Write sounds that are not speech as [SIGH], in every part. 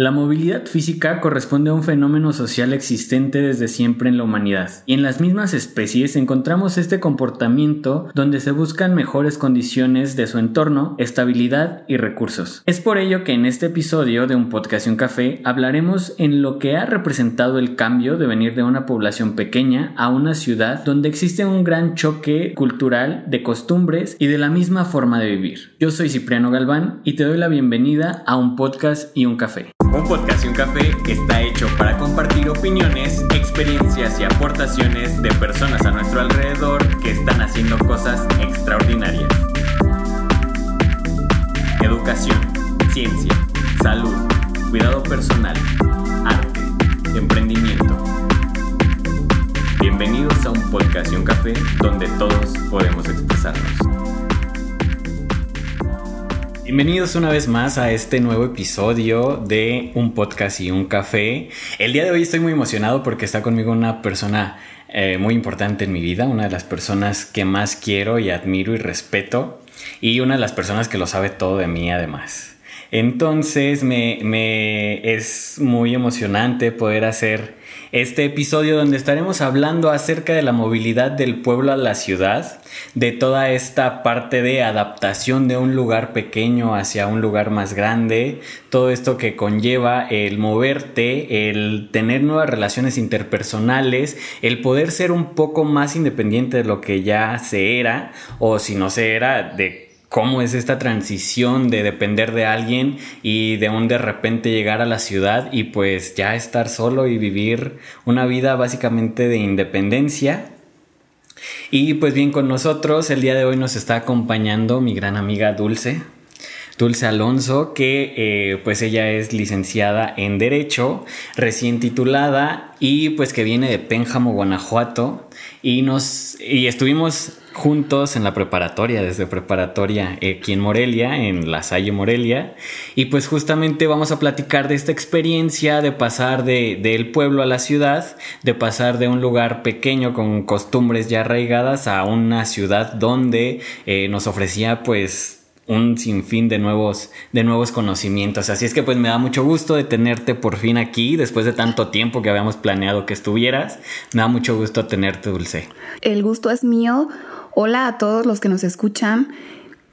La movilidad física corresponde a un fenómeno social existente desde siempre en la humanidad, y en las mismas especies encontramos este comportamiento donde se buscan mejores condiciones de su entorno, estabilidad y recursos. Es por ello que en este episodio de Un Podcast y un Café hablaremos en lo que ha representado el cambio de venir de una población pequeña a una ciudad donde existe un gran choque cultural de costumbres y de la misma forma de vivir. Yo soy Cipriano Galván y te doy la bienvenida a Un Podcast y un Café. Un podcast y un café está hecho para compartir opiniones, experiencias y aportaciones de personas a nuestro alrededor que están haciendo cosas extraordinarias. Educación, ciencia, salud, cuidado personal, arte, emprendimiento. Bienvenidos a un podcast y un café donde todos podemos expresarnos. Bienvenidos una vez más a este nuevo episodio de Un podcast y un café. El día de hoy estoy muy emocionado porque está conmigo una persona eh, muy importante en mi vida, una de las personas que más quiero y admiro y respeto y una de las personas que lo sabe todo de mí además. Entonces me, me es muy emocionante poder hacer este episodio donde estaremos hablando acerca de la movilidad del pueblo a la ciudad, de toda esta parte de adaptación de un lugar pequeño hacia un lugar más grande, todo esto que conlleva el moverte, el tener nuevas relaciones interpersonales, el poder ser un poco más independiente de lo que ya se era o si no se era de cómo es esta transición de depender de alguien y de un de repente llegar a la ciudad y pues ya estar solo y vivir una vida básicamente de independencia. Y pues bien con nosotros el día de hoy nos está acompañando mi gran amiga Dulce. Dulce Alonso, que eh, pues ella es licenciada en Derecho, recién titulada y pues que viene de Pénjamo, Guanajuato y nos y estuvimos juntos en la preparatoria, desde preparatoria aquí en Morelia, en La Salle Morelia. Y pues justamente vamos a platicar de esta experiencia de pasar de, del pueblo a la ciudad, de pasar de un lugar pequeño con costumbres ya arraigadas a una ciudad donde eh, nos ofrecía pues un sinfín de nuevos, de nuevos conocimientos. Así es que pues me da mucho gusto de tenerte por fin aquí, después de tanto tiempo que habíamos planeado que estuvieras. Me da mucho gusto tenerte, Dulce. El gusto es mío. Hola a todos los que nos escuchan.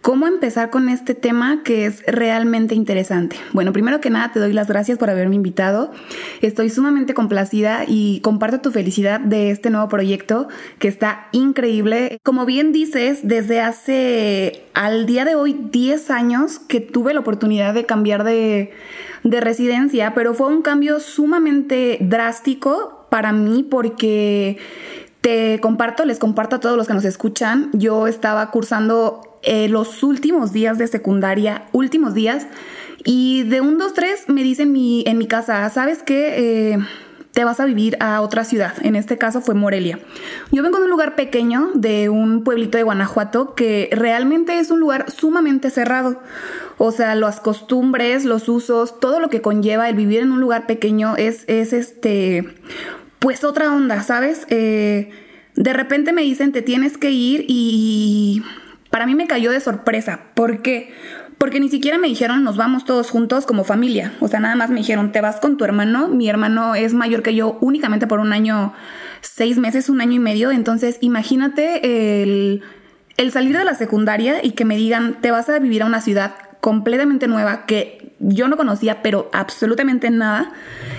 ¿Cómo empezar con este tema que es realmente interesante? Bueno, primero que nada te doy las gracias por haberme invitado. Estoy sumamente complacida y comparto tu felicidad de este nuevo proyecto que está increíble. Como bien dices, desde hace al día de hoy 10 años que tuve la oportunidad de cambiar de, de residencia, pero fue un cambio sumamente drástico para mí porque te comparto, les comparto a todos los que nos escuchan. Yo estaba cursando eh, los últimos días de secundaria, últimos días, y de un, dos, tres me dicen mi, en mi casa, ¿sabes qué? Eh, te vas a vivir a otra ciudad. En este caso fue Morelia. Yo vengo de un lugar pequeño, de un pueblito de Guanajuato, que realmente es un lugar sumamente cerrado. O sea, las costumbres, los usos, todo lo que conlleva el vivir en un lugar pequeño es, es este, pues otra onda, ¿sabes? Eh, de repente me dicen, te tienes que ir y para mí me cayó de sorpresa. ¿Por qué? Porque ni siquiera me dijeron, nos vamos todos juntos como familia. O sea, nada más me dijeron, te vas con tu hermano. Mi hermano es mayor que yo únicamente por un año, seis meses, un año y medio. Entonces, imagínate el, el salir de la secundaria y que me digan, te vas a vivir a una ciudad completamente nueva que yo no conocía, pero absolutamente nada.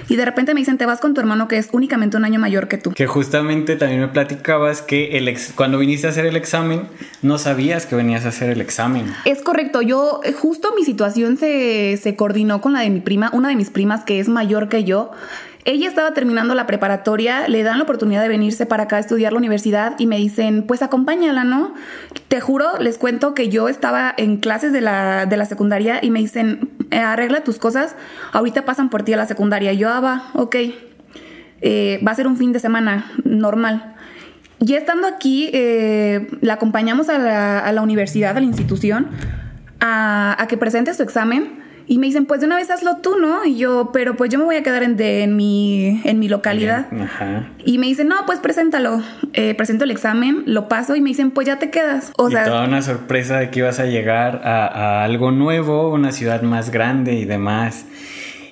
Y de repente me dicen, te vas con tu hermano que es únicamente un año mayor que tú. Que justamente también me platicabas que el cuando viniste a hacer el examen, no sabías que venías a hacer el examen. Es correcto. Yo, eh, justo mi situación se, se coordinó con la de mi prima, una de mis primas que es mayor que yo. Ella estaba terminando la preparatoria, le dan la oportunidad de venirse para acá a estudiar la universidad y me dicen, pues acompáñala, ¿no? Te juro, les cuento que yo estaba en clases de la, de la secundaria y me dicen, eh, arregla tus cosas, ahorita pasan por ti a la secundaria. yo, ah, va, ok, eh, va a ser un fin de semana normal. Ya estando aquí, eh, la acompañamos a la, a la, universidad, a la institución, a, a que presente su examen y me dicen, pues de una vez hazlo tú, ¿no? Y yo, pero pues yo me voy a quedar en, en, mi, en mi localidad. Ajá. Y me dicen, no, pues preséntalo. Eh, presento el examen, lo paso y me dicen, pues ya te quedas. O y sea, toda una sorpresa de que ibas a llegar a, a algo nuevo, una ciudad más grande y demás.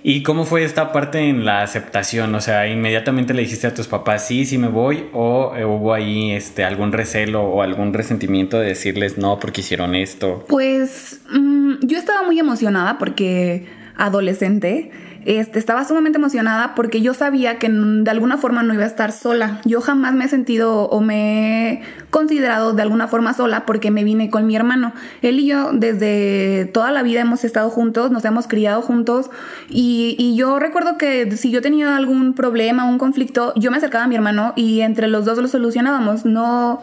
¿Y cómo fue esta parte en la aceptación? O sea, inmediatamente le dijiste a tus papás, sí, sí me voy, o eh, hubo ahí este, algún recelo o algún resentimiento de decirles no porque hicieron esto. Pues mm, yo estaba muy emocionada porque adolescente este, estaba sumamente emocionada porque yo sabía que de alguna forma no iba a estar sola. Yo jamás me he sentido o me he considerado de alguna forma sola porque me vine con mi hermano. Él y yo desde toda la vida hemos estado juntos, nos hemos criado juntos y, y yo recuerdo que si yo tenía algún problema, un conflicto, yo me acercaba a mi hermano y entre los dos lo solucionábamos. No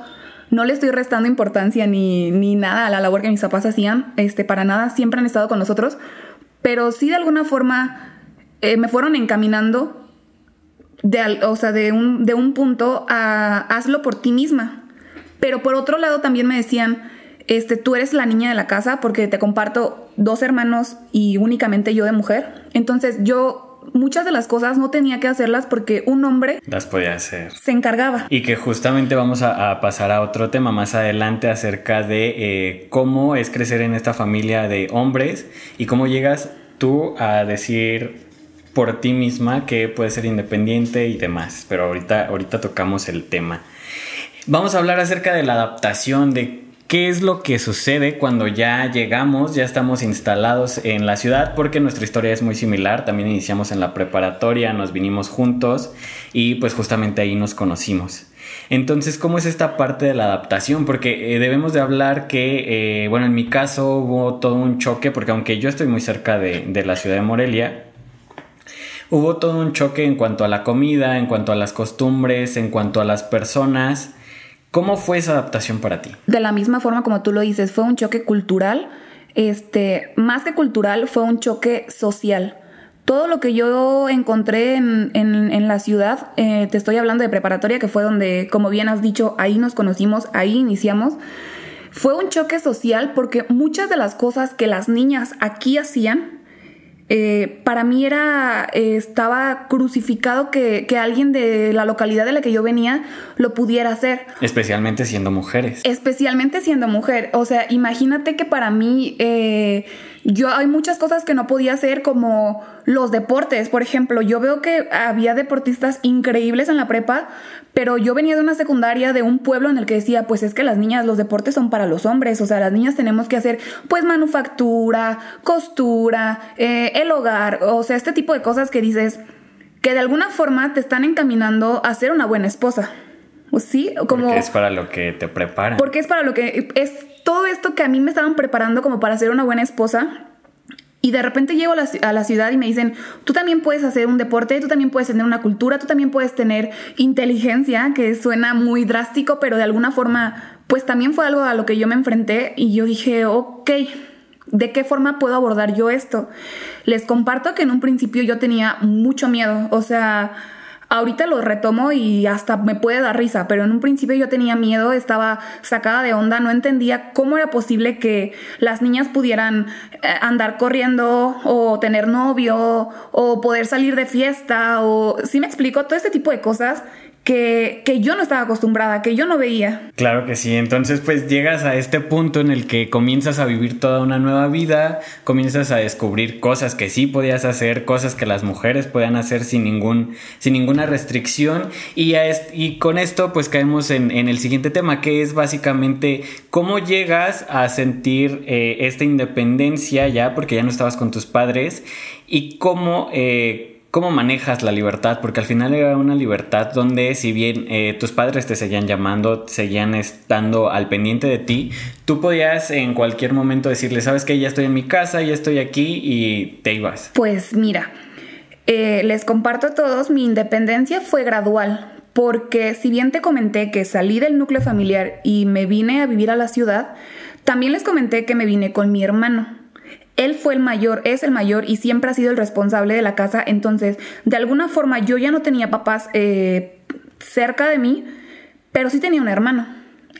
no le estoy restando importancia ni, ni, nada a la labor que mis papás hacían, este, para nada, siempre han estado con nosotros, pero sí de alguna forma eh, me fueron encaminando de, o sea, de, un, de un punto a hazlo por ti misma. Pero por otro lado también me decían, este, tú eres la niña de la casa porque te comparto dos hermanos y únicamente yo de mujer. Entonces yo muchas de las cosas no tenía que hacerlas porque un hombre las podía hacer. Se encargaba. Y que justamente vamos a, pasar a otro tema más adelante acerca de eh, cómo es crecer en esta familia de hombres y cómo llegas tú a decir por ti misma que puede ser independiente y demás. Pero ahorita, ahorita tocamos el tema. Vamos a hablar acerca de la adaptación, de qué es lo que sucede cuando ya llegamos, ya estamos instalados en la ciudad, porque nuestra historia es muy similar. También iniciamos en la preparatoria, nos vinimos juntos y pues justamente ahí nos conocimos. Entonces, ¿cómo es esta parte de la adaptación? Porque eh, debemos de hablar que, eh, bueno, en mi caso hubo todo un choque, porque aunque yo estoy muy cerca de, de la ciudad de Morelia, hubo todo un choque en cuanto a la comida, en cuanto a las costumbres, en cuanto a las personas. ¿Cómo fue esa adaptación para ti? De la misma forma como tú lo dices, fue un choque cultural. Este, más que cultural, fue un choque social. Todo lo que yo encontré en, la ciudad, eh, te estoy hablando de preparatoria, que fue donde, como bien has dicho, ahí nos conocimos, ahí iniciamos. Fue un choque social porque muchas de las cosas que las niñas aquí hacían, eh, para mí era, eh, estaba crucificado que, alguien de la localidad de la que yo venía lo pudiera hacer. Especialmente siendo mujeres. Especialmente siendo mujer. O sea, imagínate que para mí eh, yo hay muchas cosas que no podía hacer como los deportes, por ejemplo, yo veo que había deportistas increíbles en la prepa, pero yo venía de una secundaria de un pueblo en el que decía, pues es que las niñas, los deportes son para los hombres, o sea, las niñas tenemos que hacer pues manufactura, costura, eh, el hogar, o sea, este tipo de cosas que dices que de alguna forma te están encaminando a ser una buena esposa. ¿Sí? Como, porque es para lo que te preparan. Porque es para lo que es todo esto que a mí me estaban preparando como para ser una buena esposa. Y de repente llego a la, ciudad y me dicen, tú también puedes hacer un deporte, tú también puedes tener una cultura, tú también puedes tener inteligencia, que suena muy drástico, pero de alguna forma, pues también fue algo a lo que yo me enfrenté y yo dije, ok, ¿de qué forma puedo abordar yo esto? Les comparto que en un principio yo tenía mucho miedo, o sea, Ahorita lo retomo y hasta me puede dar risa, pero en un principio yo tenía miedo, estaba sacada de onda, no entendía cómo era posible que las niñas pudieran eh, andar corriendo o tener novio o poder salir de fiesta o, si me explico, todo este tipo de cosas que, yo no estaba acostumbrada, que yo no veía. Claro que sí, entonces pues llegas a este punto en el que comienzas a vivir toda una nueva vida, comienzas a descubrir cosas que sí podías hacer, cosas que las mujeres podían hacer sin, ningún, sin ninguna restricción y, y con esto pues caemos en, el siguiente tema que es básicamente cómo llegas a sentir eh, esta independencia ya porque ya no estabas con tus padres y cómo... Eh, ¿Cómo manejas la libertad? Porque al final era una libertad donde si bien eh, tus padres te seguían llamando, seguían estando al pendiente de ti, tú podías en cualquier momento decirle, sabes que ya estoy en mi casa, ya estoy aquí y te ibas. Pues mira, eh, les comparto a todos, mi independencia fue gradual, porque si bien te comenté que salí del núcleo familiar y me vine a vivir a la ciudad, también les comenté que me vine con mi hermano. Él fue el mayor, es el mayor y siempre ha sido el responsable de la casa. Entonces, de alguna forma, yo ya no tenía papás eh, cerca de mí, pero sí tenía un hermano.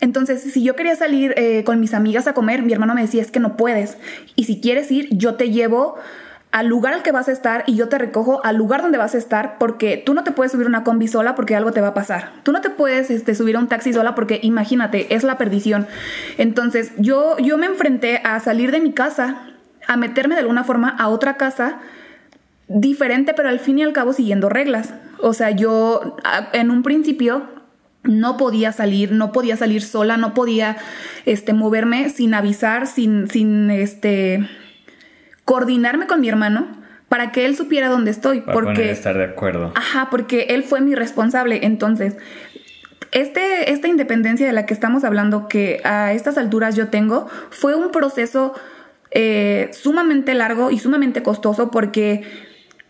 Entonces, si yo quería salir eh, con mis amigas a comer, mi hermano me decía, es que no puedes. Y si quieres ir, yo te llevo al lugar al que vas a estar y yo te recojo al lugar donde vas a estar porque tú no te puedes subir una combi sola porque algo te va a pasar. Tú no te puedes este, subir a un taxi sola porque imagínate, es la perdición. Entonces yo, yo me enfrenté a salir de mi casa a meterme de alguna forma a otra casa diferente, pero al fin y al cabo siguiendo reglas. O sea, yo en un principio no podía salir, no podía salir sola, no podía este, moverme sin avisar, sin, sin este, coordinarme con mi hermano para que él supiera dónde estoy. Para porque estar de acuerdo. Ajá, porque él fue mi responsable. Entonces, este, esta independencia de la que estamos hablando, que a estas alturas yo tengo, fue un proceso eh, sumamente largo y sumamente costoso porque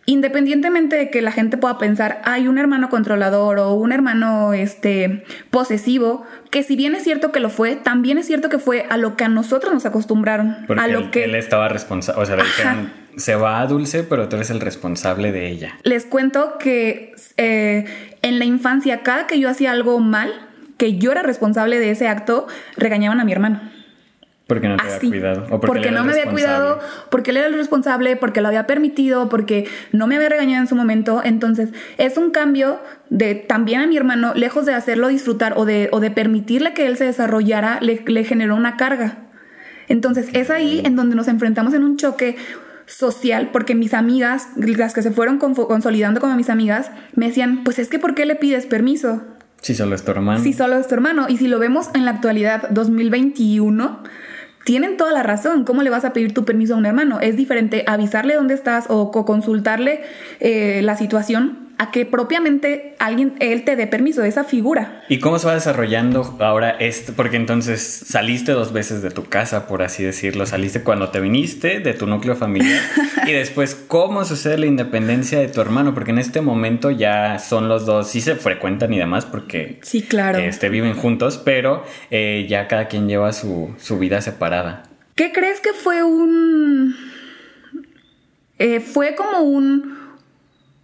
independientemente de que la gente pueda pensar, hay un hermano controlador o un hermano este, posesivo, que si bien es cierto que lo fue, también es cierto que fue a lo que a nosotros nos acostumbraron. Porque a lo él, que él estaba responsable, o sea, le dijeron, se va a Dulce, pero tú eres el responsable de ella. Les cuento que eh, en la infancia, cada que yo hacía algo mal, que yo era responsable de ese acto, regañaban a mi hermano. Porque no te había cuidado. O porque, no me había cuidado, porque él era el responsable, porque lo había permitido, porque no me había regañado en su momento. Entonces, es un cambio de también a mi hermano, lejos de hacerlo disfrutar o de, o de permitirle que él se desarrollara, le, le generó una carga. Entonces, es ahí en donde nos enfrentamos en un choque social, porque mis amigas, las que se fueron consolidando como mis amigas, me decían, pues es que ¿por qué le pides permiso? Si solo es tu hermano. Si solo es tu hermano. Y si lo vemos en la actualidad 2021, tienen toda la razón. ¿Cómo le vas a pedir tu permiso a un hermano? Es diferente avisarle dónde estás o consultarle eh, la situación a que propiamente alguien, él te dé permiso, de esa figura. ¿Y cómo se va desarrollando ahora esto? Porque entonces saliste dos veces de tu casa, por así decirlo. Saliste cuando te viniste de tu núcleo familiar. [LAUGHS] y después, ¿cómo sucede la independencia de tu hermano? Porque en este momento ya son los dos, sí se frecuentan y demás, porque sí, claro. este, viven juntos, pero eh, ya cada quien lleva su, su vida separada. ¿Qué crees que fue un... Eh, fue como un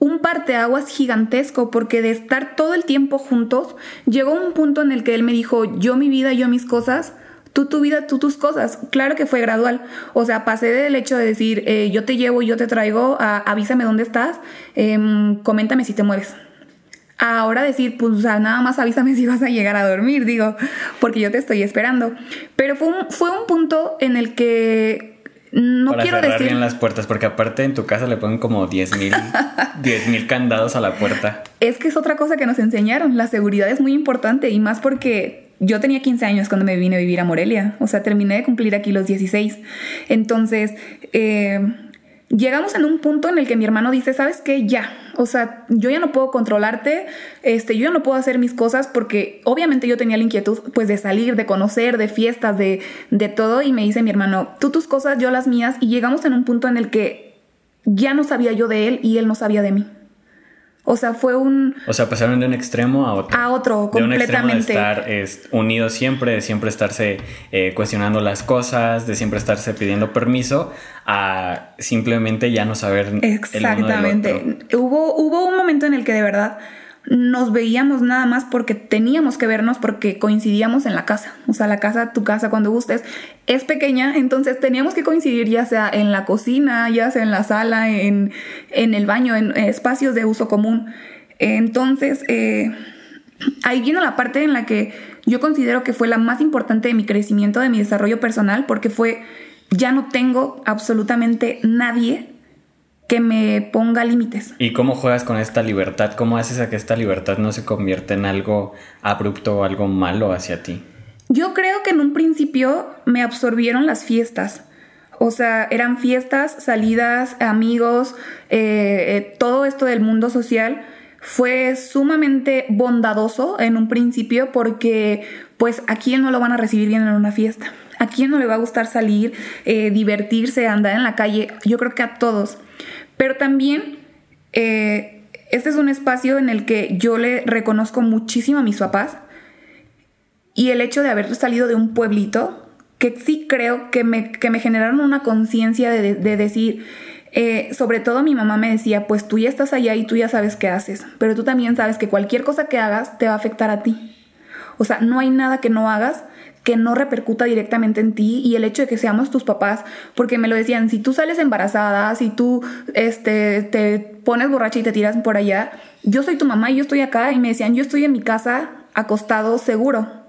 un parteaguas gigantesco porque de estar todo el tiempo juntos, llegó un punto en el que él me dijo, yo mi vida, yo mis cosas, tú tu vida, tú tus cosas. Claro que fue gradual. O sea, pasé del hecho de decir, eh, yo te llevo, yo te traigo, avísame dónde estás, em, coméntame si te mueves. Ahora decir, pues nada más avísame [LAUGHS] si vas a llegar a dormir, digo, porque yo te estoy esperando. Pero fue fue un punto en el que no Para quiero cerrar decir. bien las puertas, porque aparte en tu casa le ponen como 10 mil [LAUGHS] mil candados a la puerta. Es que es otra cosa que nos enseñaron. La seguridad es muy importante y más porque yo tenía 15 años cuando me vine a vivir a Morelia. O sea, terminé de cumplir aquí los 16. Entonces, eh, llegamos en un punto en el que mi hermano dice, ¿sabes qué? Ya, o sea, yo ya no puedo controlarte, este, yo ya no puedo hacer mis cosas porque obviamente yo tenía la inquietud pues de salir, de conocer, de fiestas, de, de todo y me dice mi hermano, tú tus cosas, yo las mías y llegamos en un punto en el que ya no sabía yo de él y él no sabía de mí. O sea, fue un... O sea, pasaron de un extremo a otro. A otro, completamente. De un extremo de estar unidos siempre, de siempre estarse eh, cuestionando las cosas, de siempre estarse pidiendo permiso, a simplemente ya no saber. Exactamente. El uno del otro. Hubo, hubo un momento en el que de verdad nos veíamos nada más porque teníamos que vernos porque coincidíamos en la casa. O sea, la casa, tu casa cuando gustes, es pequeña, entonces teníamos que coincidir ya sea en la cocina, ya sea en la sala, en, en el baño, en espacios de uso común. Entonces, eh, ahí viene la parte en la que yo considero que fue la más importante de mi crecimiento, de mi desarrollo personal, porque fue, ya no tengo absolutamente nadie que me ponga límites. ¿Y cómo juegas con esta libertad? ¿Cómo haces a que esta libertad no se convierta en algo abrupto o algo malo hacia ti? Yo creo que en un principio me absorbieron las fiestas. O sea, eran fiestas, salidas, amigos, eh, eh, todo esto del mundo social fue sumamente bondadoso en un principio porque pues a quién no lo van a recibir bien en una fiesta. ¿A quién no le va a gustar salir, eh, divertirse, andar en la calle? Yo creo que a todos. Pero también eh, este es un espacio en el que yo le reconozco muchísimo a mis papás y el hecho de haber salido de un pueblito, que sí creo que me, que me generaron una conciencia de, de, decir, eh, sobre todo mi mamá me decía, pues tú ya estás allá y tú ya sabes qué haces, pero tú también sabes que cualquier cosa que hagas te va a afectar a ti. O sea, no hay nada que no hagas que no repercuta directamente en ti y el hecho de que seamos tus papás, porque me lo decían, si tú sales embarazada, si tú este, te pones borracha y te tiras por allá, yo soy tu mamá y yo estoy acá y me decían, yo estoy en mi casa acostado seguro.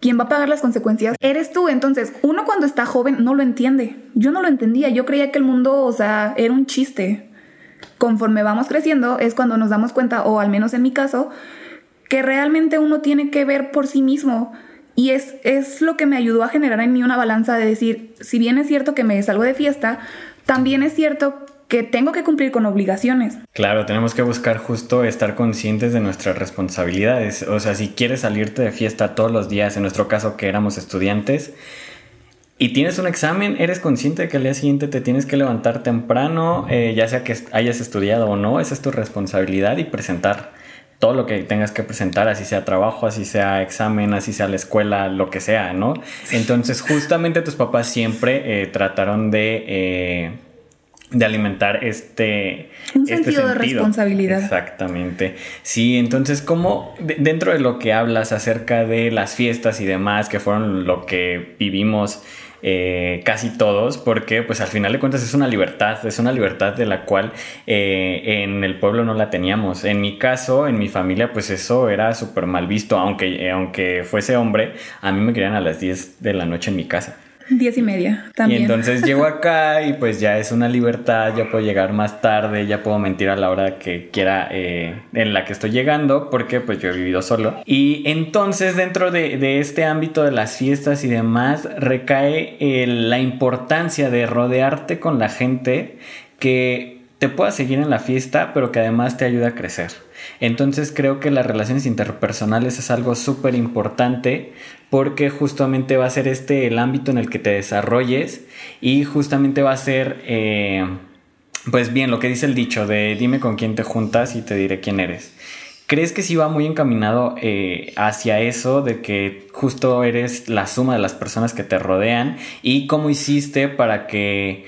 ¿Quién va a pagar las consecuencias? Eres tú. Entonces, uno cuando está joven no lo entiende. Yo no lo entendía. Yo creía que el mundo, o sea, era un chiste. conforme vamos creciendo es cuando nos damos cuenta, o al menos en mi caso, que realmente uno tiene que ver por sí mismo. Y es, es lo que me ayudó a generar en mí una balanza de decir, si bien es cierto que me salgo de fiesta, también es cierto que tengo que cumplir con obligaciones. Claro, tenemos que buscar justo estar conscientes de nuestras responsabilidades. O sea, si quieres salirte de fiesta todos los días, en nuestro caso que éramos estudiantes, y tienes un examen, eres consciente de que al día siguiente te tienes que levantar temprano, eh, ya sea que hayas estudiado o no, esa es tu responsabilidad y presentar todo lo que tengas que presentar, así sea trabajo, así sea examen, así sea la escuela, lo que sea, ¿no? Entonces, justamente tus papás siempre eh, trataron de... Eh, de alimentar este, Un este sentido, de responsabilidad. Exactamente. Sí, entonces, como dentro de lo que hablas acerca de las fiestas y demás, que fueron lo que vivimos eh, casi todos, porque pues al final de cuentas es una libertad, es una libertad de la cual eh, en el pueblo no la teníamos. En mi caso, en mi familia, pues eso era súper mal visto, aunque, eh, aunque fuese hombre, a mí me querían a las 10 de la noche en mi casa. Diez y media también. Y entonces llego [LAUGHS] acá y pues ya es una libertad, ya puedo llegar más tarde, ya puedo mentir a la hora que quiera eh, en la que estoy llegando, porque pues yo he vivido solo. Y entonces dentro de, este ámbito de las fiestas y demás recae la importancia de rodearte con la gente que te pueda seguir en la fiesta, pero que además te ayuda a crecer. Entonces creo que las relaciones interpersonales es algo súper importante porque justamente va a ser este el ámbito en el que te desarrolles y justamente va a ser, eh, pues bien, lo que dice el dicho de dime con quién te juntas y te diré quién eres. ¿Crees que sí va muy encaminado eh, hacia eso de que justo eres la suma de las personas que te rodean y cómo hiciste para que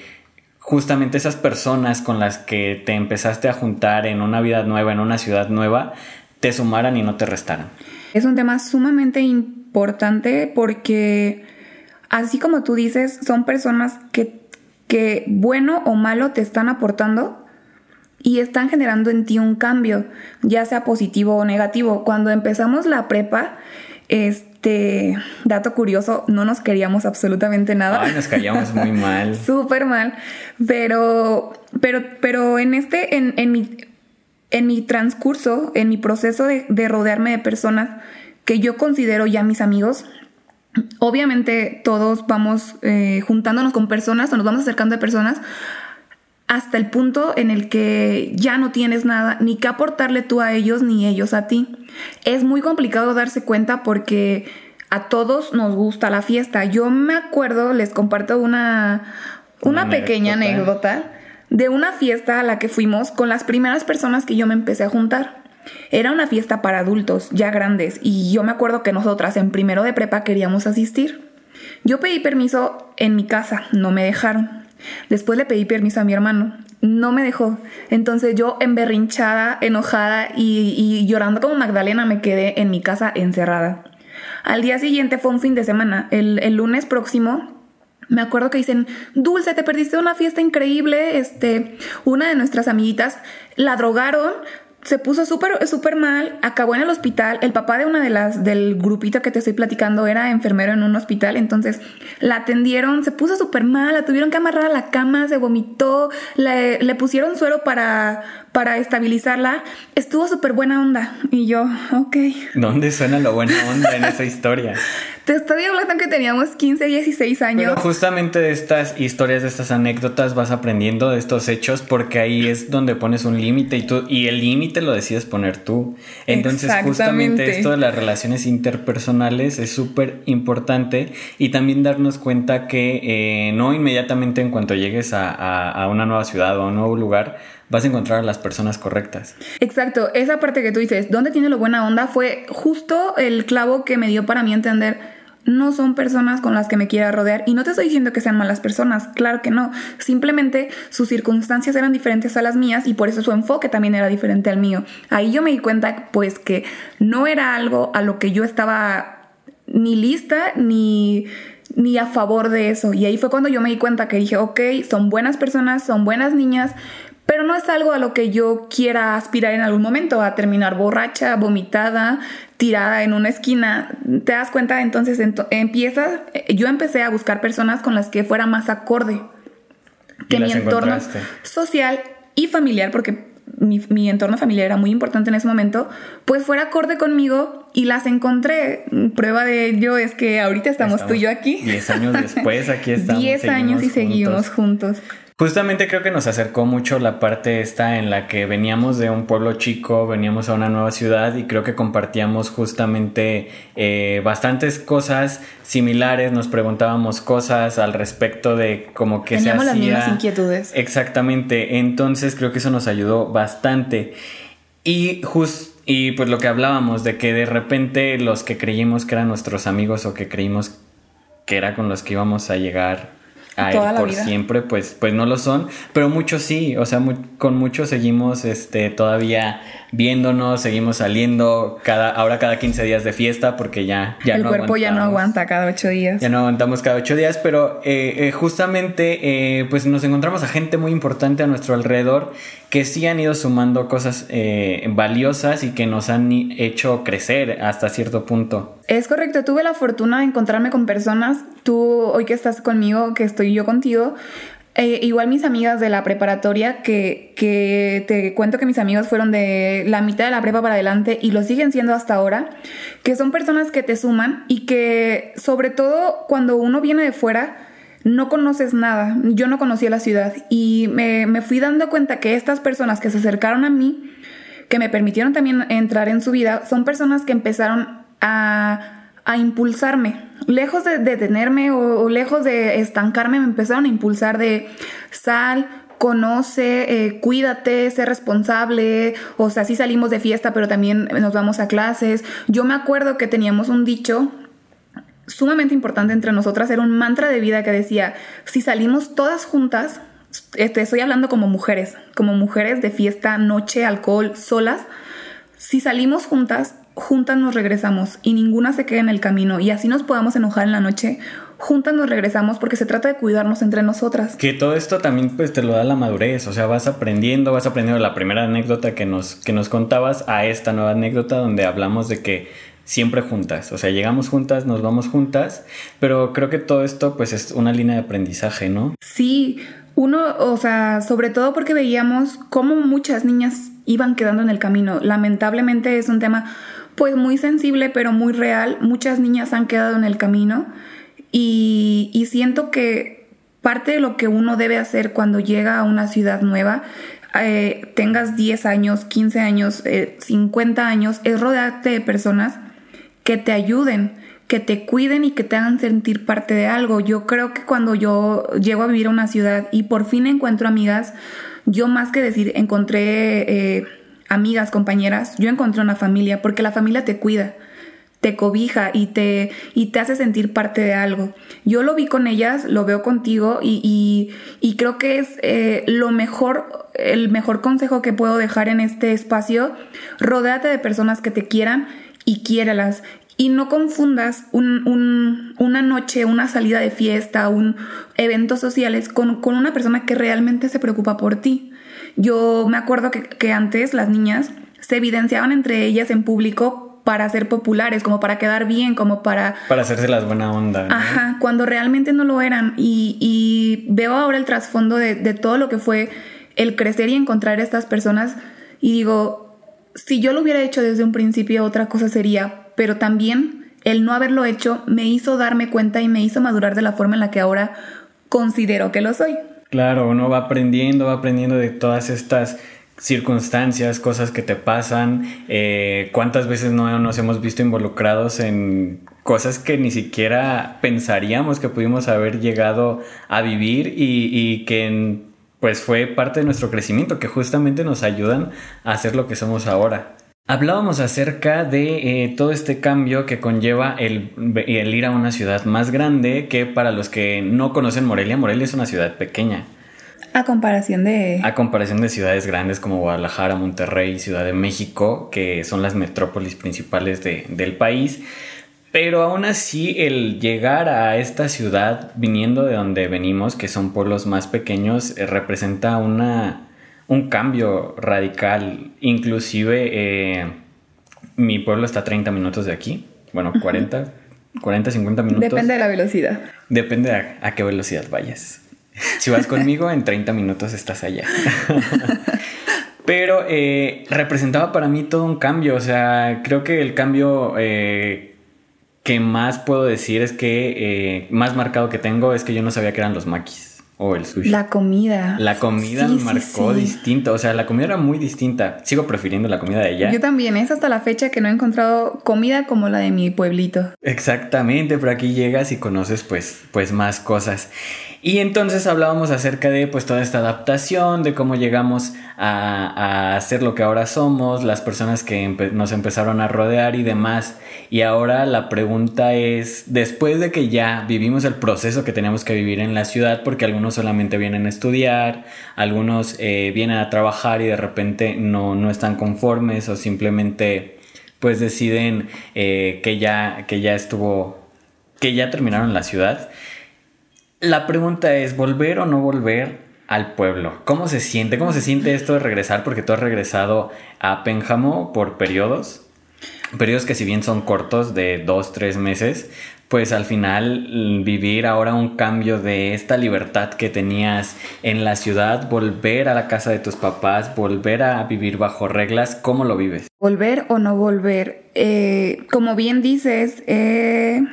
justamente esas personas con las que te empezaste a juntar en una vida nueva, en una ciudad nueva, te sumaran y no te restaran? Es un tema sumamente importante porque, así como tú dices, son personas que, que bueno o malo te están aportando y están generando en ti un cambio, ya sea positivo o negativo. Cuando empezamos la prepa, este dato curioso, no nos queríamos absolutamente nada. Ay, nos caíamos [LAUGHS] muy mal. Súper mal. Pero, pero, pero en este, en, en, mi, en mi transcurso, en mi proceso de, de rodearme de personas que yo considero ya mis amigos, obviamente todos vamos eh, juntándonos con personas o nos vamos acercando de personas hasta el punto en el que ya no tienes nada ni que aportarle tú a ellos ni ellos a ti. Es muy complicado darse cuenta porque a todos nos gusta la fiesta. Yo me acuerdo, les comparto una, una, pequeña anécdota de una fiesta a la que fuimos con las primeras personas que yo me empecé a juntar. Era una fiesta para adultos ya grandes y yo me acuerdo que nosotras en primero de prepa queríamos asistir. Yo pedí permiso en mi casa, no me dejaron. Después le pedí permiso a mi hermano. No me dejó. Entonces yo emberrinchada, enojada y, llorando como Magdalena me quedé en mi casa encerrada. Al día siguiente fue un fin de semana. El, el lunes próximo me acuerdo que dicen, Dulce, te perdiste una fiesta increíble. Este, una de nuestras amiguitas la drogaron, se puso súper súper mal, acabó en el hospital. El papá de una de las del grupito que te estoy platicando era enfermero en un hospital, entonces la atendieron, se puso súper mal, la tuvieron que amarrar a la cama, se vomitó, le, le pusieron suero para, para estabilizarla. Estuvo súper buena onda. Y yo, ok. ¿Dónde suena lo buena onda en esa historia? [LAUGHS] Te estoy hablando que teníamos 15, 16 años. Pero justamente de estas historias, de estas anécdotas, vas aprendiendo de estos hechos porque ahí es donde pones un límite y tú, y el límite lo decides poner tú. Entonces, justamente esto de las relaciones interpersonales es súper importante y también darnos cuenta que eh, no inmediatamente en cuanto llegues a, a una nueva ciudad o a un nuevo lugar, vas a encontrar a las personas correctas. Exacto, esa parte que tú dices, ¿dónde tiene lo buena onda? Fue justo el clavo que me dio para mí entender no son personas con las que me quiera rodear. Y no te estoy diciendo que sean malas personas, claro que no. Simplemente sus circunstancias eran diferentes a las mías y por eso su enfoque también era diferente al mío. Ahí yo me di cuenta pues que no era algo a lo que yo estaba ni lista ni ni a favor de eso. Y ahí fue cuando yo me di cuenta que dije, ok, son buenas personas, son buenas niñas, pero no es algo a lo que yo quiera aspirar en algún momento, a terminar borracha, vomitada, tirada en una esquina. ¿Te das cuenta? Entonces empieza, yo empecé a buscar personas con las que fuera más acorde, que mi entorno social y familiar, porque mi, entorno familiar era muy importante en ese momento, pues fuera acorde conmigo y las encontré. Prueba de ello es que ahorita estamos, tú y yo aquí. Diez años después, aquí [LAUGHS] estamos. Diez años y seguimos juntos. Justamente creo que nos acercó mucho la parte esta en la que veníamos de un pueblo chico, veníamos a una nueva ciudad y creo que compartíamos justamente eh, bastantes cosas similares, nos preguntábamos cosas al respecto de cómo que Teníamos se hacía. las mismas inquietudes. Exactamente, entonces creo que eso nos ayudó bastante. Y just, y pues lo que hablábamos de que de repente los que creímos que eran nuestros amigos o que creímos que era con los que íbamos a llegar por siempre, pues, pues no lo son, pero muchos sí, o sea, con muchos seguimos este, todavía viéndonos, seguimos saliendo cada, ahora cada 15 días de fiesta porque ya, ya El cuerpo ya no aguanta cada 8 días. Ya no aguantamos cada 8 días, pero eh, eh, justamente eh, pues nos encontramos a gente muy importante a nuestro alrededor que sí han ido sumando cosas valiosas y que nos han hecho crecer hasta cierto punto. Es correcto, tuve la fortuna de encontrarme con personas, tú hoy que estás conmigo, que estoy yo contigo, eh, igual mis amigas de la preparatoria, que, te cuento que mis amigos fueron de la mitad de la prepa para adelante y lo siguen siendo hasta ahora, que son personas que te suman y que sobre todo cuando uno viene de fuera, no conoces nada. Yo no conocía la ciudad y me, me fui dando cuenta que estas personas que se acercaron a mí, que me permitieron también entrar en su vida, son personas que empezaron a, a impulsarme lejos de detenerme o, lejos de estancarme, me empezaron a impulsar de sal, conoce, eh, cuídate, sé responsable, o sea, sí salimos de fiesta, pero también nos vamos a clases. Yo me acuerdo que teníamos un dicho sumamente importante entre nosotras, era un mantra de vida que decía, si salimos todas juntas, este, estoy hablando como mujeres, como mujeres de fiesta, noche, alcohol, solas, si salimos juntas, juntas nos regresamos y ninguna se queda en el camino y así nos podamos enojar en la noche, juntas nos regresamos porque se trata de cuidarnos entre nosotras. Que todo esto también pues te lo da la madurez, o sea, vas aprendiendo, vas aprendiendo la primera anécdota que nos, que nos contabas a esta nueva anécdota donde hablamos de que siempre juntas, o sea, llegamos juntas, nos vamos juntas, pero creo que todo esto pues es una línea de aprendizaje, ¿no? Sí, uno, o sea, sobre todo porque veíamos cómo muchas niñas iban quedando en el camino. Lamentablemente es un tema pues muy sensible pero muy real. Muchas niñas han quedado en el camino y, siento que parte de lo que uno debe hacer cuando llega a una ciudad nueva, eh, tengas 10 años, 15 años, 50 eh, años, es rodearte de personas que te ayuden, que te cuiden y que te hagan sentir parte de algo. Yo creo que cuando yo llego a vivir a una ciudad y por fin encuentro amigas, yo más que decir encontré... Eh, amigas, compañeras, yo encontré una familia porque la familia te cuida, te cobija y te, y te hace sentir parte de algo. Yo lo vi con ellas, lo veo contigo y, y, creo que es eh, lo mejor, el mejor consejo que puedo dejar en este espacio. Rodéate de personas que te quieran y quiérelas. Y no confundas un, un, una noche, una salida de fiesta, un eventos sociales con, con una persona que realmente se preocupa por ti. Yo me acuerdo que, antes las niñas se evidenciaban entre ellas en público para ser populares, como para quedar bien, como para... Para hacerse las buena onda. Ajá, cuando realmente no lo eran. Y, veo ahora el trasfondo de, de, todo lo que fue el crecer y encontrar estas personas. Y digo, si yo lo hubiera hecho desde un principio, otra cosa sería, pero también el no haberlo hecho me hizo darme cuenta y me hizo madurar de la forma en la que ahora considero que lo soy. Claro, uno va aprendiendo, va aprendiendo de todas estas circunstancias, cosas que te pasan, eh, cuántas veces no nos hemos visto involucrados en cosas que ni siquiera pensaríamos que pudimos haber llegado a vivir y, y que pues fue parte de nuestro crecimiento, que justamente nos ayudan a hacer lo que somos ahora. Hablábamos acerca de eh, todo este cambio que conlleva el, ir a una ciudad más grande que para los que no conocen Morelia, Morelia es una ciudad pequeña. A comparación de... A comparación de ciudades grandes como Guadalajara, Monterrey, Ciudad de México, que son las metrópolis principales del país. Pero aún así el llegar a esta ciudad viniendo de donde venimos, que son pueblos más pequeños, eh, representa una un cambio radical. Inclusive eh, mi pueblo está a 30 minutos de aquí. Bueno, 40, 40, 50 minutos. Depende de la velocidad. Depende a, qué velocidad vayas. Si vas conmigo, en 30 minutos estás allá. [LAUGHS] Pero eh, representaba para mí todo un cambio. O sea, creo que el cambio eh, que más puedo decir es que más marcado que tengo es que yo no sabía que eran los maquis o el sushi. La comida. La comida marcó distinto, o sea, la comida era muy distinta. Sigo prefiriendo la comida de ella. Yo también, es hasta la fecha que no he encontrado comida como la de mi pueblito. Exactamente, pero aquí llegas y conoces pues, pues más cosas. Y entonces hablábamos acerca de pues toda esta adaptación, de cómo llegamos a, a ser lo que ahora somos, las personas que nos empezaron a rodear y demás. Y ahora la pregunta es, después de que ya vivimos el proceso que teníamos que vivir en la ciudad, porque algunos solamente vienen a estudiar, algunos eh, vienen a trabajar y de repente no, no están conformes o simplemente pues deciden eh, que, ya, que ya estuvo, que ya terminaron la ciudad. La pregunta es, ¿volver o no volver al pueblo? ¿Cómo se siente? ¿Cómo se siente esto de regresar? Porque tú has regresado a Pénjamo por periodos. Periodos que si bien son cortos, de dos, tres meses, pues al final mm, vivir ahora un cambio de esta libertad que tenías en la ciudad, volver a la casa de tus papás, volver a vivir bajo reglas, ¿cómo lo vives? Volver o no volver. Eh, como bien dices, he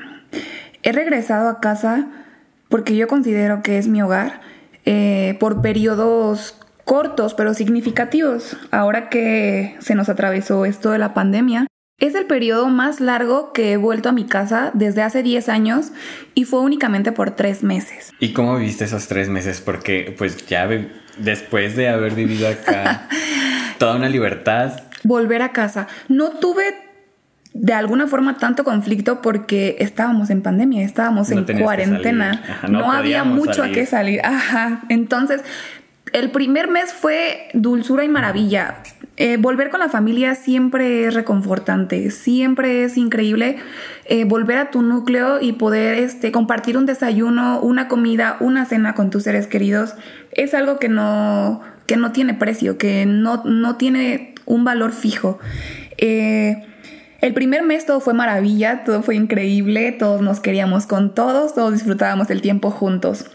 regresado a casa porque yo considero que es mi hogar, eh, por periodos cortos pero significativos. Ahora que se nos atravesó esto de la pandemia, es el periodo más largo que he vuelto a mi casa desde hace 10 años y fue únicamente por tres meses. ¿Y cómo viviste esos tres meses? Porque pues ya después de haber vivido acá [LAUGHS] toda una libertad. Volver a casa. No tuve de alguna forma tanto conflicto porque estábamos en pandemia, estábamos en cuarentena, no, había mucho a qué salir. Ajá. Entonces, el primer mes fue dulzura y maravilla. Eh, volver con la familia siempre es reconfortante, siempre es increíble eh, volver a tu núcleo y poder este, compartir un desayuno, una comida, una cena con tus seres queridos. Es algo que no, que no tiene precio, que no, no tiene un valor fijo. Eh, el primer mes todo fue maravilla, todo fue increíble, todos nos queríamos con todos, todos disfrutábamos el tiempo juntos.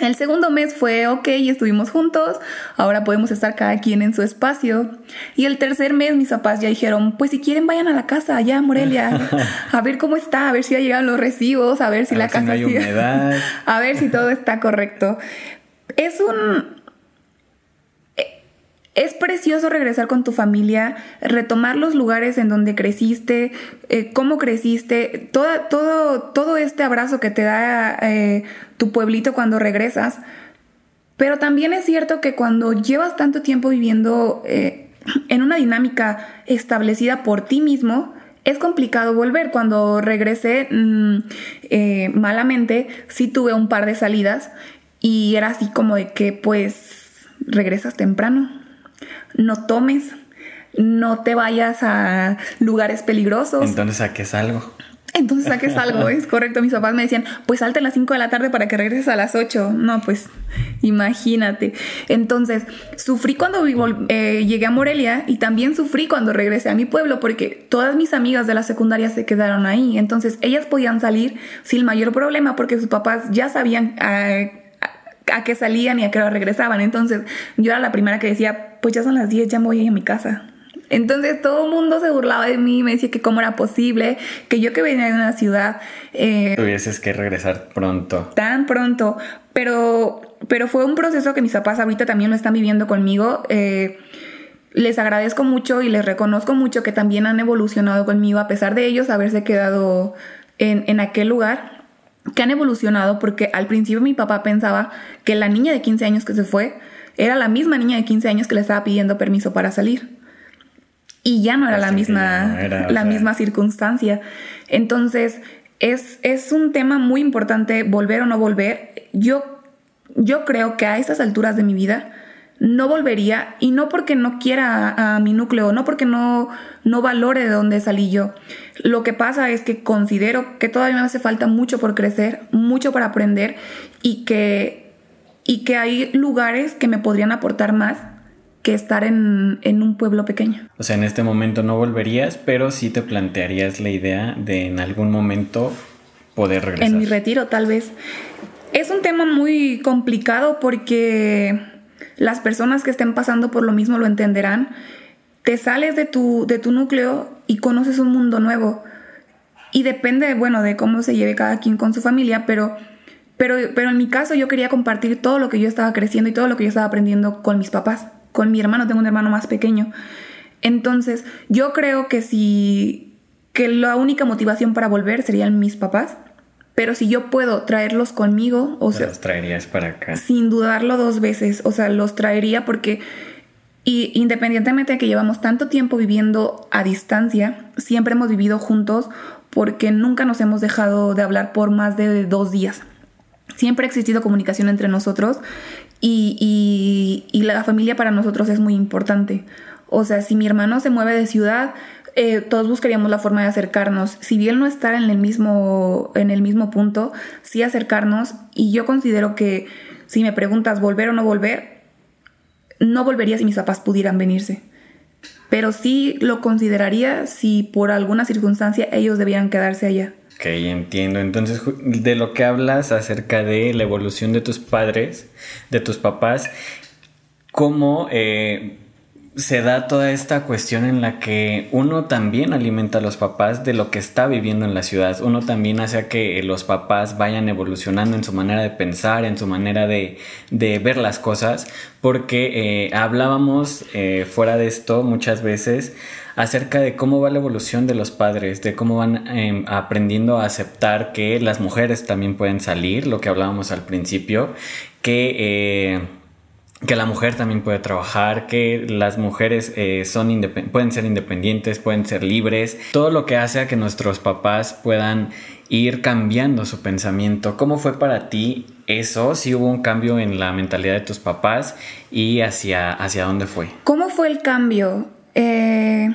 El segundo mes fue ok, estuvimos juntos, ahora podemos estar cada quien en su espacio. Y el tercer mes mis papás ya dijeron, pues si quieren vayan a la casa allá a Morelia, [LAUGHS] a ver cómo está, a ver si ya llegaron los recibos, a ver si la casa... [LAUGHS] a ver si todo está correcto. Es un, es precioso regresar con tu familia, retomar los lugares en donde creciste, eh, cómo creciste, todo, todo este abrazo que te da eh, tu pueblito cuando regresas. Pero también es cierto que cuando llevas tanto tiempo viviendo eh, en una dinámica establecida por ti mismo, es complicado volver. Cuando regresé mm, malamente, sí tuve un par de salidas y era así como de que pues regresas temprano no tomes, no te vayas a lugares peligrosos. Entonces, ¿a qué salgo? Entonces, ¿a qué salgo? [LAUGHS] es correcto. Mis papás me decían, pues salte a las 5 de la tarde para que regreses a las 8. No, pues imagínate. Entonces, sufrí cuando eh, llegué a Morelia y también sufrí cuando regresé a mi pueblo porque todas mis amigas de la secundaria se quedaron ahí. Entonces, ellas podían salir sin mayor problema porque sus papás ya sabían... Ah, a qué salían y a qué hora regresaban. Entonces yo era la primera que decía, pues ya son las 10, ya me voy a, ir a mi casa. Entonces todo el mundo se burlaba de mí, me decía que cómo era posible, que yo que venía de una ciudad... Eh, Tuvieses que regresar pronto. Tan pronto, pero, pero fue un proceso que mis papás ahorita también lo están viviendo conmigo. Eh, les agradezco mucho y les reconozco mucho que también han evolucionado conmigo a pesar de ellos haberse quedado en, en aquel lugar que han evolucionado porque al principio mi papá pensaba que la niña de 15 años que se fue era la misma niña de 15 años que le estaba pidiendo permiso para salir. Y ya no era la misma, la misma circunstancia. Entonces, es, es un tema muy importante volver o no volver. Yo, yo creo que a estas alturas de mi vida, no volvería y no porque no quiera a, mi núcleo, no porque no, no valore de dónde salí yo. Lo que pasa es que considero que todavía me hace falta mucho por crecer, mucho para aprender y que, y que hay lugares que me podrían aportar más que estar en, en, un pueblo pequeño. O sea, en este momento no volverías, pero sí te plantearías la idea de en algún momento poder regresar. En mi retiro, tal vez. Es un tema muy complicado porque las personas que estén pasando por lo mismo lo entenderán. Te sales de tu, de tu núcleo y conoces un mundo nuevo. Y depende, bueno, de cómo se lleve cada quien con su familia, pero, pero, pero en mi caso yo quería compartir todo lo que yo estaba creciendo y todo lo que yo estaba aprendiendo con mis papás, con mi hermano, tengo un hermano más pequeño. Entonces, yo creo que si, que la única motivación para volver serían mis papás pero si yo puedo traerlos conmigo, o sea... Los traerías para acá. Sin dudarlo dos veces, o sea, los traería porque... Y independientemente de que llevamos tanto tiempo viviendo a distancia, siempre hemos vivido juntos porque nunca nos hemos dejado de hablar por más de dos días. Siempre ha existido comunicación entre nosotros y, y, y la familia para nosotros es muy importante. O sea, si mi hermano se mueve de ciudad, eh, todos buscaríamos la forma de acercarnos. Si bien no estar en el mismo, en el mismo punto, sí acercarnos. Y yo considero que si me preguntas volver o no volver, no volvería si mis papás pudieran venirse. Pero sí lo consideraría si por alguna circunstancia ellos debieran quedarse allá. Ok, entiendo. Entonces, de lo que hablas acerca de la evolución de tus padres, de tus papás, ¿cómo eh, se da toda esta cuestión en la que uno también alimenta a los papás de lo que está viviendo en la ciudad. Uno también hace que los papás vayan evolucionando en su manera de pensar, en su manera de, ver las cosas, porque eh, hablábamos eh, fuera de esto muchas veces acerca de cómo va la evolución de los padres, de cómo van em, aprendiendo a aceptar que las mujeres también pueden salir, lo que hablábamos al principio, que... Que la mujer también puede trabajar, que las mujeres eh, son pueden ser independientes, pueden ser libres, todo lo que hace a que nuestros papás puedan ir cambiando su pensamiento. ¿Cómo fue para ti eso? Si hubo un cambio en la mentalidad de tus papás y hacia, hacia dónde fue. ¿Cómo fue el cambio? Eh,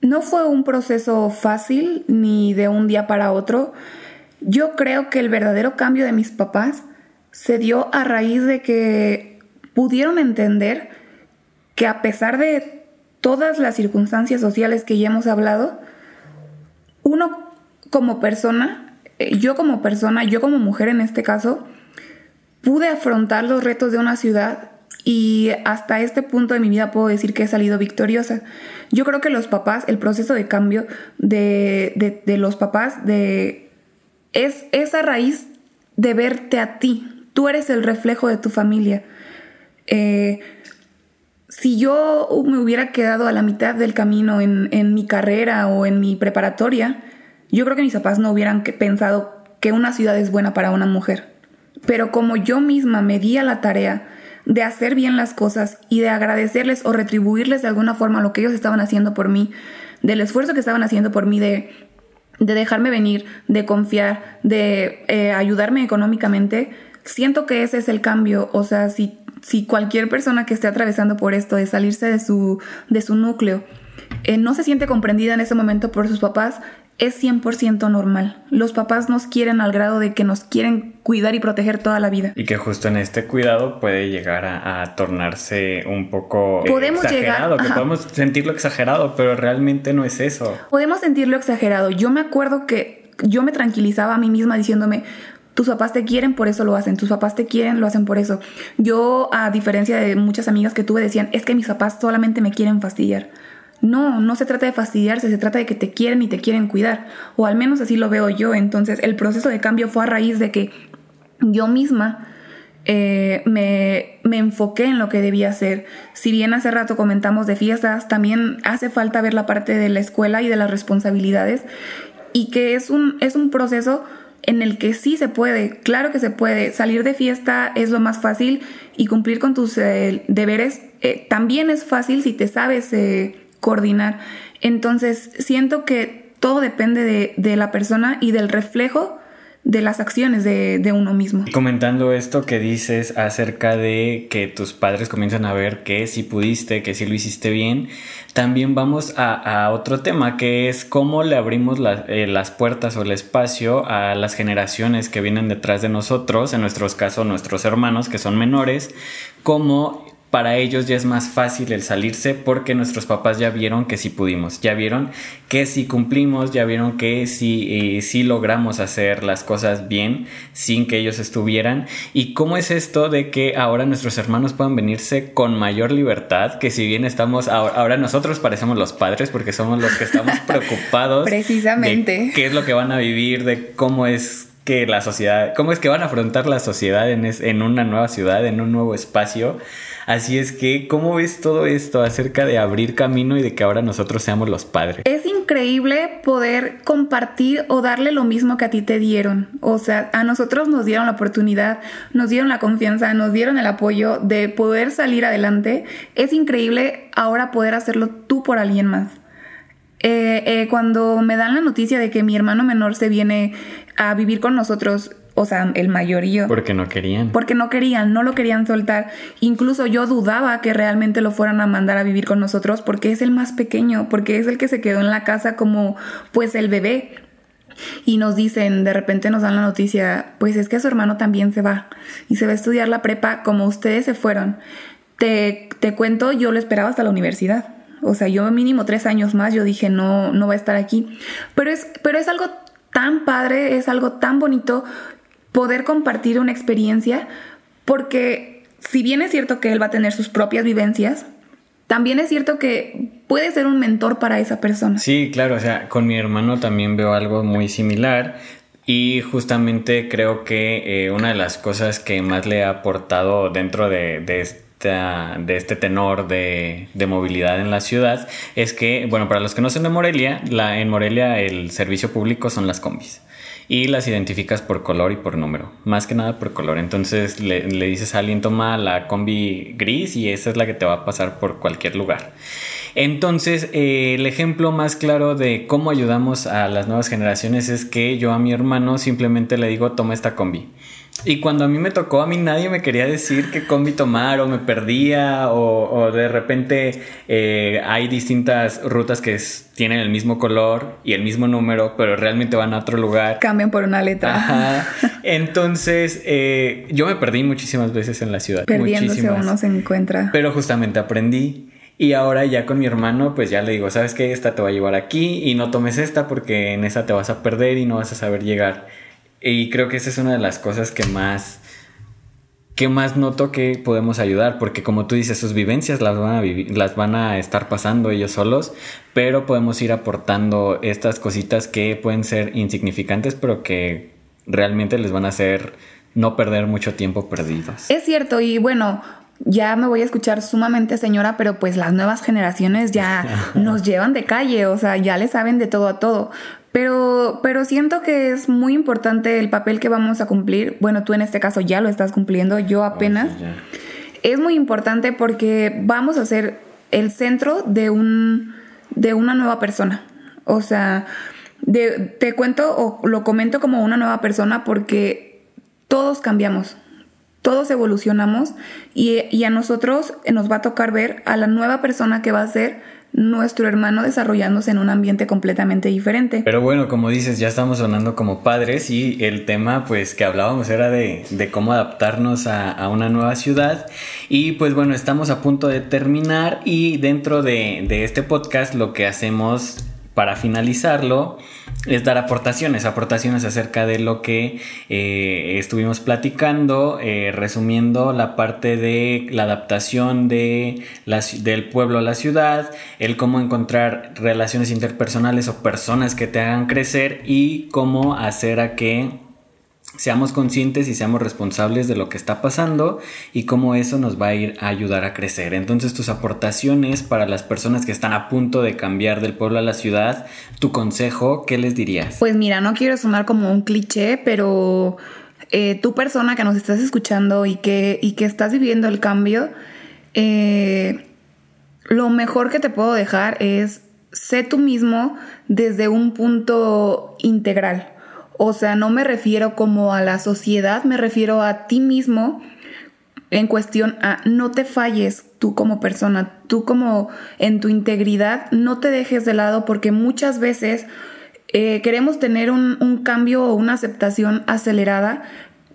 no fue un proceso fácil ni de un día para otro. Yo creo que el verdadero cambio de mis papás se dio a raíz de que pudieron entender que a pesar de todas las circunstancias sociales que ya hemos hablado, uno como persona, eh, yo como persona, yo como mujer en este caso, pude afrontar los retos de una ciudad y hasta este punto de mi vida puedo decir que he salido victoriosa. Yo creo que los papás, el proceso de cambio de, de, los papás de, es esa raíz de verte a ti. Tú eres el reflejo de tu familia. Eh, si yo me hubiera quedado a la mitad del camino en, mi carrera o en mi preparatoria, yo creo que mis papás no hubieran pensado que una ciudad es buena para una mujer. Pero como yo misma me di a la tarea de hacer bien las cosas y de agradecerles o retribuirles de alguna forma lo que ellos estaban haciendo por mí, del esfuerzo que estaban haciendo por mí de, dejarme venir, de confiar, de eh, ayudarme económicamente, siento que ese es el cambio. O sea, si si cualquier persona que esté atravesando por esto de salirse de su, de su núcleo eh, no se siente comprendida en ese momento por sus papás, es 100% normal. Los papás nos quieren al grado de que nos quieren cuidar y proteger toda la vida. Y que justo en este cuidado puede llegar a, tornarse un poco podemos exagerado, llegar, que podemos sentirlo exagerado, pero realmente no es eso. Podemos sentirlo exagerado. Yo me acuerdo que yo me tranquilizaba a mí misma diciéndome, tus papás te quieren, por eso lo hacen. Tus papás te quieren, lo hacen por eso. Yo, a diferencia de muchas amigas que tuve, decían, es que mis papás solamente me quieren fastidiar. No, no se trata de fastidiarse, se trata de que te quieren y te quieren cuidar. O al menos así lo veo yo. Entonces, el proceso de cambio fue a raíz de que yo misma eh, me, me, enfoqué en lo que debía hacer. Si bien hace rato comentamos de fiestas, también hace falta ver la parte de la escuela y de las responsabilidades y que es un, es un proceso en el que sí se puede, claro que se puede, salir de fiesta es lo más fácil y cumplir con tus eh, deberes eh, también es fácil si te sabes eh, coordinar. Entonces siento que todo depende de, de la persona y del reflejo de las acciones de, uno mismo. Comentando esto que dices acerca de que tus padres comienzan a ver que si pudiste, que si lo hiciste bien, también vamos a, otro tema que es cómo le abrimos eh, las puertas o el espacio a las generaciones que vienen detrás de nosotros, en nuestros casos nuestros hermanos que son menores, cómo para ellos ya es más fácil el salirse porque nuestros papás ya vieron que sí pudimos, ya vieron que sí cumplimos, ya vieron que sí, eh, sí logramos hacer las cosas bien sin que ellos estuvieran. ¿Y cómo es esto de que ahora nuestros hermanos puedan venirse con mayor libertad? Que si bien estamos, ahora, nosotros parecemos los padres porque somos los que estamos [LAUGHS] preocupados. Precisamente. De qué es lo que van a vivir, de cómo es que la sociedad, cómo es que van a afrontar la sociedad en, en una nueva ciudad, en un nuevo espacio. Así es que, ¿cómo ves todo esto acerca de abrir camino y de que ahora nosotros seamos los padres? Es increíble poder compartir o darle lo mismo que a ti te dieron. O sea, a nosotros nos dieron la oportunidad, nos dieron la confianza, nos dieron el apoyo de poder salir adelante. Es increíble ahora poder hacerlo tú por alguien más. Eh, eh, cuando me dan la noticia de que mi hermano menor se viene a vivir con nosotros, o sea, el mayor y yo. Porque no querían. Porque no querían, no lo querían soltar. Incluso yo dudaba que realmente lo fueran a mandar a vivir con nosotros porque es el más pequeño, porque es el que se quedó en la casa como pues el bebé. Y nos dicen, de repente nos dan la noticia, pues es que su hermano también se va y se va a estudiar la prepa como ustedes se fueron. Te, te cuento, yo lo esperaba hasta la universidad. O sea, yo mínimo tres años más, yo dije, no, no va a estar aquí. Pero es, pero es algo tan padre, es algo tan bonito poder compartir una experiencia, porque si bien es cierto que él va a tener sus propias vivencias, también es cierto que puede ser un mentor para esa persona. Sí, claro, o sea, con mi hermano también veo algo muy similar. Y justamente creo que eh, una de las cosas que más le ha aportado dentro de, de, de este tenor de, de, movilidad en la ciudad es que, bueno, para los que no son de Morelia, en Morelia el servicio público son las combis y las identificas por color y por número, más que nada por color. Entonces le, le dices a alguien, toma la combi gris y esa es la que te va a pasar por cualquier lugar. Entonces, eh, el ejemplo más claro de cómo ayudamos a las nuevas generaciones es que yo a mi hermano simplemente le digo, toma esta combi. Y cuando a mí me tocó, a mí nadie me quería decir qué combi tomar o me perdía o, de repente eh, hay distintas rutas que tienen el mismo color y el mismo número, pero realmente van a otro lugar. Cambian por una letra. Ajá. [LAUGHS] Entonces, eh, yo me perdí muchísimas veces en la ciudad. Perdiéndose uno se encuentra. Pero justamente aprendí. Y ahora ya con mi hermano, pues ya le digo, ¿sabes qué? Esta te va a llevar aquí y no tomes esta porque en esa te vas a perder y no vas a saber llegar. Y creo que esa es una de las cosas que más que más noto que podemos ayudar, porque como tú dices, sus vivencias las van a vivir, las van a estar pasando ellos solos, pero podemos ir aportando estas cositas que pueden ser insignificantes, pero que realmente les van a hacer no perder mucho tiempo perdidos. Es cierto, y bueno, ya me voy a escuchar sumamente señora, pero pues las nuevas generaciones ya [LAUGHS] nos llevan de calle, o sea, ya le saben de todo a todo. Pero, pero siento que es muy importante el papel que vamos a cumplir. Bueno, tú en este caso ya lo estás cumpliendo, yo apenas. es muy importante porque vamos a ser el centro de un de una nueva persona. O sea, te cuento o lo comento como una nueva persona porque todos cambiamos, todos evolucionamos y, y a nosotros nos va a tocar ver a la nueva persona que va a ser nuestro hermano desarrollándose en un ambiente completamente diferente. Pero bueno, como dices, ya estamos sonando como padres y el tema pues que hablábamos era de, cómo adaptarnos a, una nueva ciudad y pues bueno, estamos a punto de terminar y dentro de, de este podcast lo que hacemos para finalizarlo es dar aportaciones, aportaciones acerca de lo que eh, estuvimos platicando, eh, resumiendo la parte de la adaptación de del pueblo a la ciudad, el cómo encontrar relaciones interpersonales o personas que te hagan crecer y cómo hacer a que seamos conscientes y seamos responsables de lo que está pasando y cómo eso nos va a ir a ayudar a crecer. Entonces tus aportaciones para las personas que están a punto de cambiar del pueblo a la ciudad, tu consejo, ¿qué les dirías? Pues mira, no quiero sonar como un cliché, pero eh, persona que nos estás escuchando y que, y que estás viviendo el cambio, eh, lo mejor que te puedo dejar es sé tú mismo desde un punto integral. O sea, no me refiero como a la sociedad, me refiero a ti mismo en cuestión a no te falles tú como persona, tú como en tu integridad, no te dejes de lado porque muchas veces eh, queremos tener un, un cambio o una aceptación acelerada,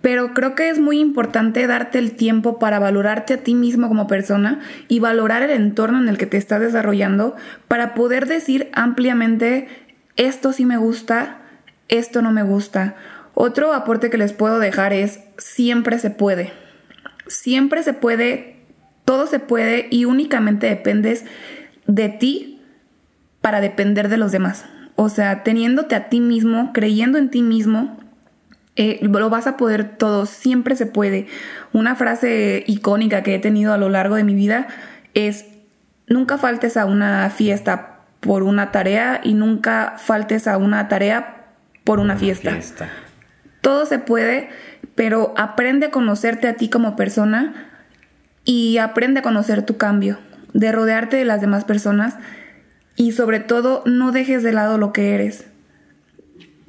pero creo que es muy importante darte el tiempo para valorarte a ti mismo como persona y valorar el entorno en el que te estás desarrollando para poder decir ampliamente esto sí me gusta, esto no me gusta. Otro aporte que les puedo dejar es siempre se puede. Siempre se puede, todo se puede y únicamente dependes de ti para depender de los demás. O sea, teniéndote a ti mismo, creyendo en ti mismo, eh, lo vas a poder todo, siempre se puede. Una frase icónica que he tenido a lo largo de mi vida es, nunca faltes a una fiesta por una tarea y nunca faltes a una tarea por una, fiesta. fiesta. Todo se puede, pero aprende a conocerte a ti como persona y aprende a conocer tu cambio, de rodearte de las demás personas y sobre todo no dejes de lado lo que eres.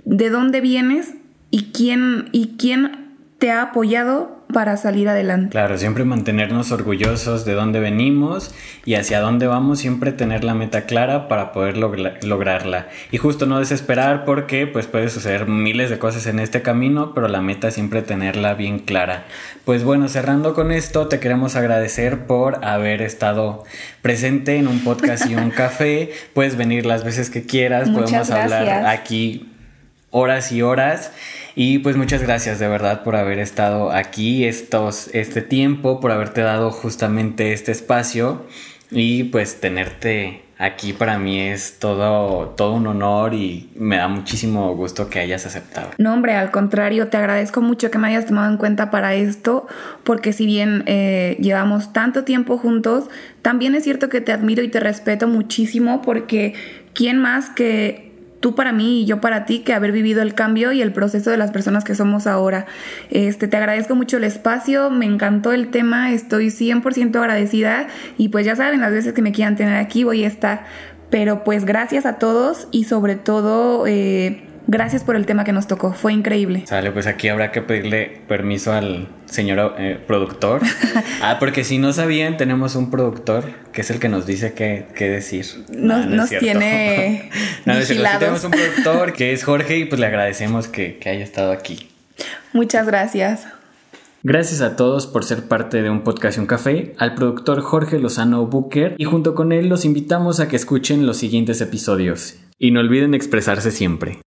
De dónde vienes y quién, y quién te ha apoyado para salir adelante. Claro, siempre mantenernos orgullosos de dónde venimos y hacia dónde vamos, siempre tener la meta clara para poder lograrla. Y justo no desesperar porque pues puede suceder miles de cosas en este camino, pero la meta siempre tenerla bien clara. Pues bueno, cerrando con esto, te queremos agradecer por haber estado presente en un podcast y un [LAUGHS] café. Puedes venir las veces que quieras, podemos hablar aquí horas y horas. Y pues muchas gracias de verdad por haber estado aquí estos, este tiempo, por haberte dado justamente este espacio y pues tenerte aquí para mí es todo, todo un honor y me da muchísimo gusto que hayas aceptado. No, hombre, al contrario, te agradezco mucho que me hayas tomado en cuenta para esto, porque si bien eh, llevamos tanto tiempo juntos, también es cierto que te admiro y te respeto muchísimo porque ¿quién más que tú para mí y yo para ti que haber vivido el cambio y el proceso de las personas que somos ahora. Este, te agradezco mucho el espacio, me encantó el tema, estoy 100% agradecida y pues ya saben, las veces que me quieran tener aquí voy a estar. Pero pues gracias a todos y sobre todo... Eh, Gracias por el tema que nos tocó, fue increíble. Sale, pues aquí habrá que pedirle permiso al señor eh, productor. [LAUGHS] ah, porque si no sabían, tenemos un productor que es el que nos dice qué, qué decir. Nos, nos tiene. [LAUGHS] no, tenemos un productor que es Jorge y pues le agradecemos que, que haya estado aquí. Muchas gracias. Gracias a todos por ser parte de un podcast y un café, al productor Jorge Lozano Booker y junto con él los invitamos a que escuchen los siguientes episodios. Y no olviden expresarse siempre.